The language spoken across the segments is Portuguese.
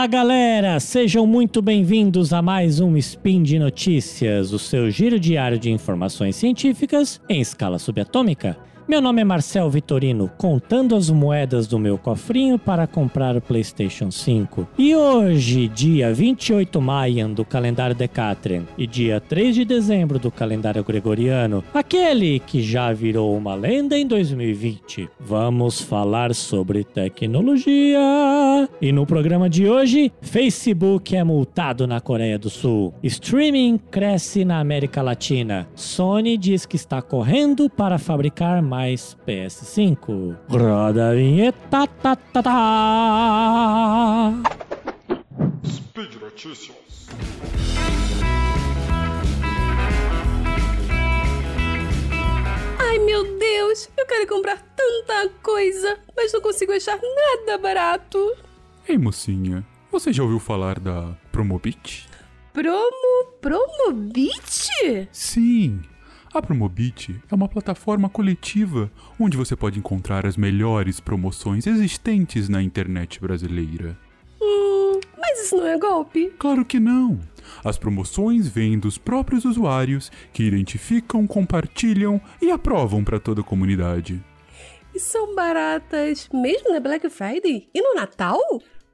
Fala galera, sejam muito bem-vindos a mais um Spin de Notícias, o seu giro diário de informações científicas em escala subatômica. Meu nome é Marcel Vitorino, contando as moedas do meu cofrinho para comprar o PlayStation 5. E hoje, dia 28 maio do calendário Decatrian e dia 3 de dezembro do calendário gregoriano, aquele que já virou uma lenda em 2020, vamos falar sobre tecnologia. E no programa de hoje, Facebook é multado na Coreia do Sul. Streaming cresce na América Latina. Sony diz que está correndo para fabricar mais mais PS5. Roda a vinheta. Tá, tá, tá. Speed Notícias. Ai meu Deus, eu quero comprar tanta coisa, mas não consigo achar nada barato. Ei mocinha, você já ouviu falar da Promobit? Promo. Promobit? Sim, a Promobit é uma plataforma coletiva onde você pode encontrar as melhores promoções existentes na internet brasileira. Hum, mas isso não é golpe? Claro que não. As promoções vêm dos próprios usuários que identificam, compartilham e aprovam para toda a comunidade. E são baratas mesmo na Black Friday e no Natal?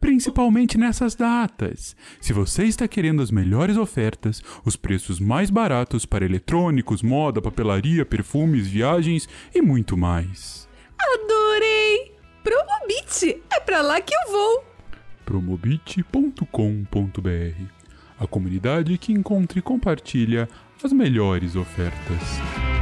Principalmente nessas datas. Se você está querendo as melhores ofertas, os preços mais baratos para eletrônicos, moda, papelaria, perfumes, viagens e muito mais. Adorei! Promobit! É para lá que eu vou! promobit.com.br A comunidade que encontra e compartilha as melhores ofertas.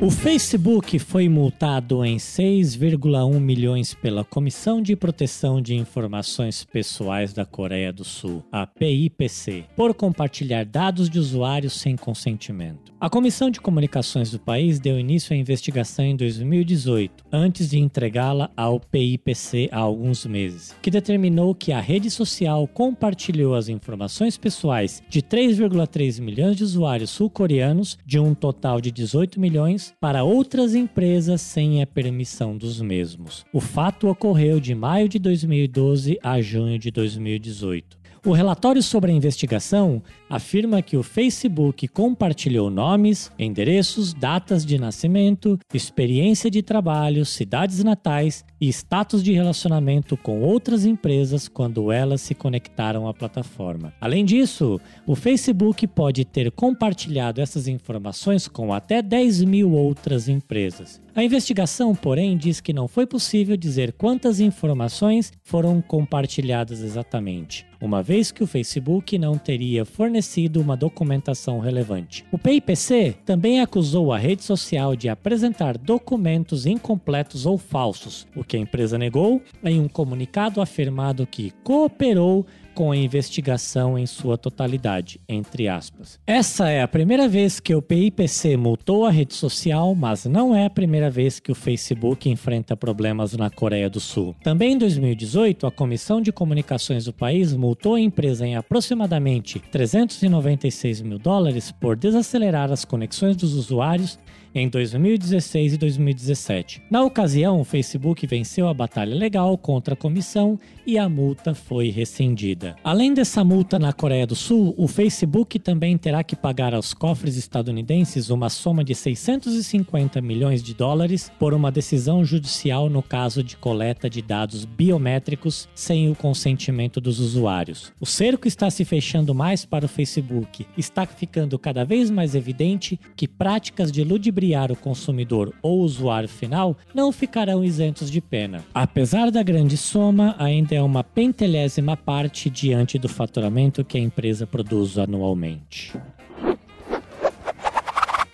O Facebook foi multado em 6,1 milhões pela Comissão de Proteção de Informações Pessoais da Coreia do Sul, a PIPC, por compartilhar dados de usuários sem consentimento. A Comissão de Comunicações do país deu início à investigação em 2018, antes de entregá-la ao PIPC há alguns meses, que determinou que a rede social compartilhou as informações pessoais de 3,3 milhões de usuários sul-coreanos, de um total de 18 milhões para outras empresas sem a permissão dos mesmos. O fato ocorreu de maio de 2012 a junho de 2018. O relatório sobre a investigação afirma que o Facebook compartilhou nomes, endereços, datas de nascimento, experiência de trabalho, cidades natais e status de relacionamento com outras empresas quando elas se conectaram à plataforma. Além disso, o Facebook pode ter compartilhado essas informações com até 10 mil outras empresas. A investigação, porém, diz que não foi possível dizer quantas informações foram compartilhadas exatamente, uma vez que o Facebook não teria fornecido uma documentação relevante. O PIPC também acusou a rede social de apresentar documentos incompletos ou falsos, o que a empresa negou em um comunicado afirmado que cooperou com a investigação em sua totalidade, entre aspas. Essa é a primeira vez que o PIPC multou a rede social, mas não é a primeira vez que o Facebook enfrenta problemas na Coreia do Sul. Também em 2018, a Comissão de Comunicações do país multou a empresa em aproximadamente 396 mil dólares por desacelerar as conexões dos usuários em 2016 e 2017. Na ocasião, o Facebook venceu a batalha legal contra a comissão e a multa foi rescindida. Além dessa multa na Coreia do Sul, o Facebook também terá que pagar aos cofres estadunidenses uma soma de 650 milhões de dólares por uma decisão judicial no caso de coleta de dados biométricos sem o consentimento dos usuários. O cerco está se fechando mais para o Facebook. Está ficando cada vez mais evidente que práticas de ludibriar o consumidor ou usuário final não ficarão isentos de pena. Apesar da grande soma, ainda é uma pentelésima parte diante do faturamento que a empresa produz anualmente.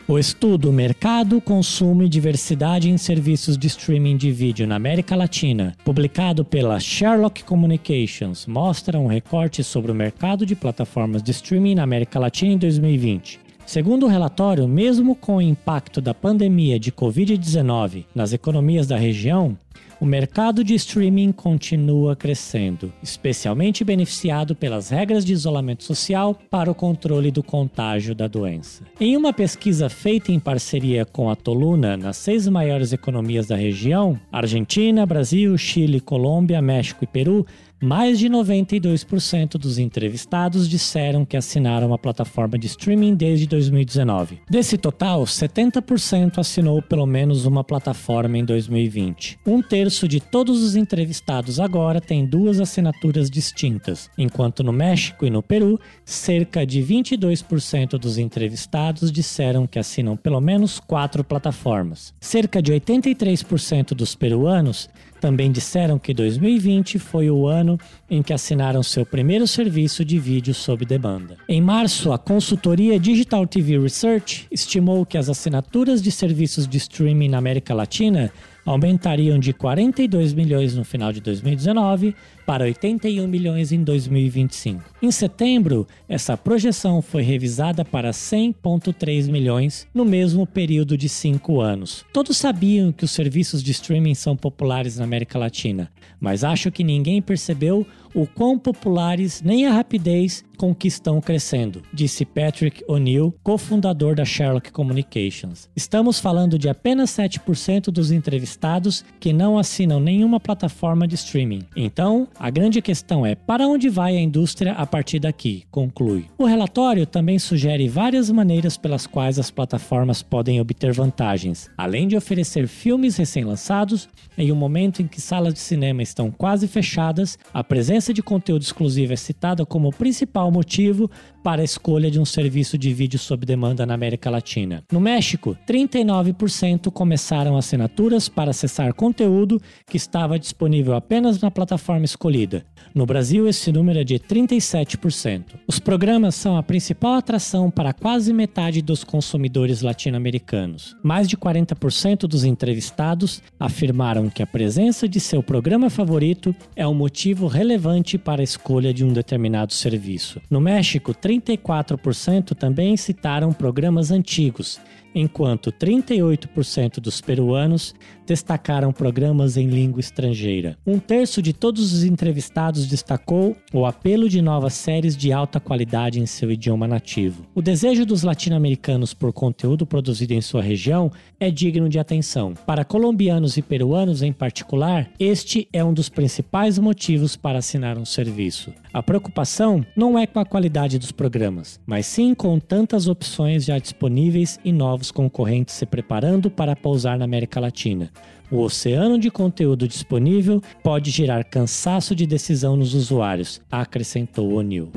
O estudo Mercado, Consumo e Diversidade em Serviços de Streaming de Vídeo na América Latina, publicado pela Sherlock Communications, mostra um recorte sobre o mercado de plataformas de streaming na América Latina em 2020. Segundo o relatório, mesmo com o impacto da pandemia de Covid-19 nas economias da região, o mercado de streaming continua crescendo, especialmente beneficiado pelas regras de isolamento social para o controle do contágio da doença. Em uma pesquisa feita em parceria com a Toluna nas seis maiores economias da região Argentina, Brasil, Chile, Colômbia, México e Peru mais de 92% dos entrevistados disseram que assinaram a plataforma de streaming desde 2019. Desse total, 70% assinou pelo menos uma plataforma em 2020. Um terço de todos os entrevistados agora tem duas assinaturas distintas, enquanto no México e no Peru, cerca de 22% dos entrevistados disseram que assinam pelo menos quatro plataformas. Cerca de 83% dos peruanos também disseram que 2020 foi o ano em que assinaram seu primeiro serviço de vídeo sob demanda. Em março, a consultoria Digital TV Research estimou que as assinaturas de serviços de streaming na América Latina aumentariam de 42 milhões no final de 2019 para 81 milhões em 2025. Em setembro, essa projeção foi revisada para 100,3 milhões no mesmo período de cinco anos. Todos sabiam que os serviços de streaming são populares na América Latina, mas acho que ninguém percebeu o quão populares nem a rapidez com que estão crescendo, disse Patrick O'Neill, cofundador da Sherlock Communications. Estamos falando de apenas 7% dos entrevistados que não assinam nenhuma plataforma de streaming. Então, a grande questão é para onde vai a indústria a partir daqui, conclui. O relatório também sugere várias maneiras pelas quais as plataformas podem obter vantagens, além de oferecer filmes recém-lançados em um momento em que salas de cinema estão quase fechadas, a presença ausência de conteúdo exclusivo é citada como o principal motivo para a escolha de um serviço de vídeo sob demanda na América Latina. No México, 39% começaram assinaturas para acessar conteúdo que estava disponível apenas na plataforma escolhida. No Brasil, esse número é de 37%. Os programas são a principal atração para quase metade dos consumidores latino-americanos. Mais de 40% dos entrevistados afirmaram que a presença de seu programa favorito é um motivo relevante para a escolha de um determinado serviço. No México, 34% também citaram programas antigos enquanto 38% dos peruanos destacaram programas em língua estrangeira. Um terço de todos os entrevistados destacou o apelo de novas séries de alta qualidade em seu idioma nativo. O desejo dos latino-americanos por conteúdo produzido em sua região é digno de atenção. Para colombianos e peruanos em particular, este é um dos principais motivos para assinar um serviço. A preocupação não é com a qualidade dos programas, mas sim com tantas opções já disponíveis e novos novos concorrentes se preparando para pousar na América Latina. O oceano de conteúdo disponível pode gerar cansaço de decisão nos usuários, acrescentou O'Neill.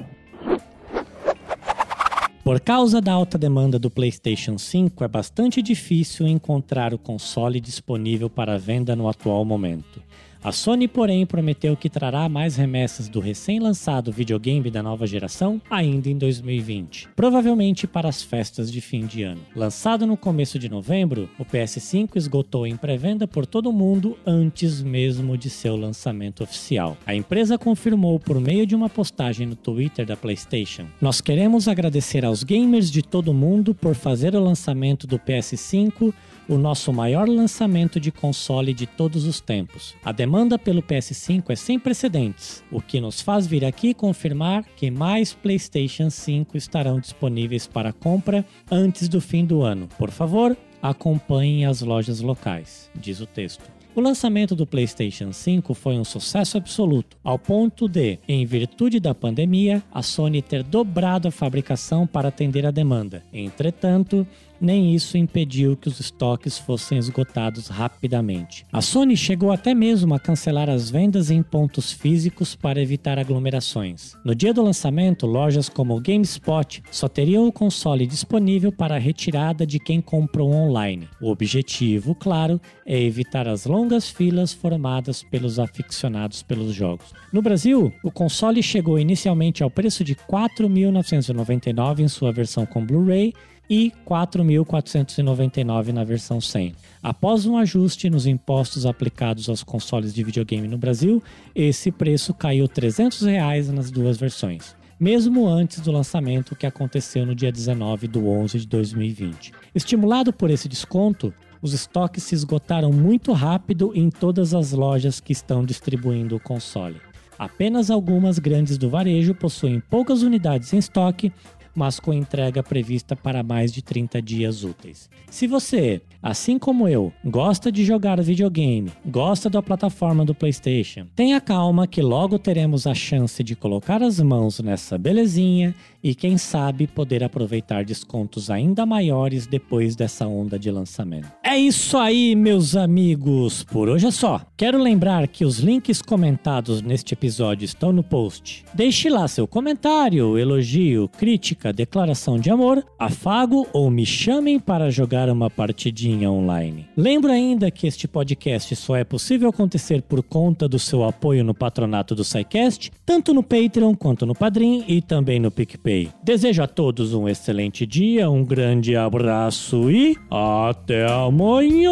Por causa da alta demanda do PlayStation 5, é bastante difícil encontrar o console disponível para venda no atual momento. A Sony, porém, prometeu que trará mais remessas do recém-lançado videogame da nova geração ainda em 2020, provavelmente para as festas de fim de ano. Lançado no começo de novembro, o PS5 esgotou em pré-venda por todo o mundo antes mesmo de seu lançamento oficial. A empresa confirmou por meio de uma postagem no Twitter da PlayStation: Nós queremos agradecer aos gamers de todo o mundo por fazer o lançamento do PS5 o nosso maior lançamento de console de todos os tempos. A demanda pelo PS5 é sem precedentes, o que nos faz vir aqui confirmar que mais PlayStation 5 estarão disponíveis para compra antes do fim do ano. Por favor, acompanhem as lojas locais, diz o texto. O lançamento do PlayStation 5 foi um sucesso absoluto, ao ponto de, em virtude da pandemia, a Sony ter dobrado a fabricação para atender a demanda. Entretanto, nem isso impediu que os estoques fossem esgotados rapidamente. A Sony chegou até mesmo a cancelar as vendas em pontos físicos para evitar aglomerações. No dia do lançamento, lojas como GameSpot só teriam o console disponível para a retirada de quem comprou online. O objetivo, claro, é evitar as longas filas formadas pelos aficionados pelos jogos. No Brasil, o console chegou inicialmente ao preço de R$ 4.999 em sua versão com Blu-ray e 4.499 na versão 100. Após um ajuste nos impostos aplicados aos consoles de videogame no Brasil, esse preço caiu 300 reais nas duas versões mesmo antes do lançamento que aconteceu no dia 19 de 11 de 2020. Estimulado por esse desconto, Os estoques se esgotaram muito rápido em todas as lojas que estão distribuindo o console. Apenas algumas grandes do varejo possuem poucas unidades em estoque, mas com entrega prevista para mais de 30 dias úteis. Se você, assim como eu, gosta de jogar videogame, gosta da plataforma do PlayStation, tenha calma que logo teremos a chance de colocar as mãos nessa belezinha e quem sabe poder aproveitar descontos ainda maiores depois dessa onda de lançamento. É isso aí, meus amigos. Por hoje é só. Quero lembrar que os links comentados neste episódio estão no post. Deixe lá seu comentário, elogio, crítica, declaração de amor, afago ou me chamem para jogar uma partidinha online. Lembro ainda que este podcast só é possível acontecer por conta do seu apoio no patronato do SciCast, tanto no Patreon quanto no Padrim e também no PicPay. Desejo a todos um excelente dia, um grande abraço e até amanhã!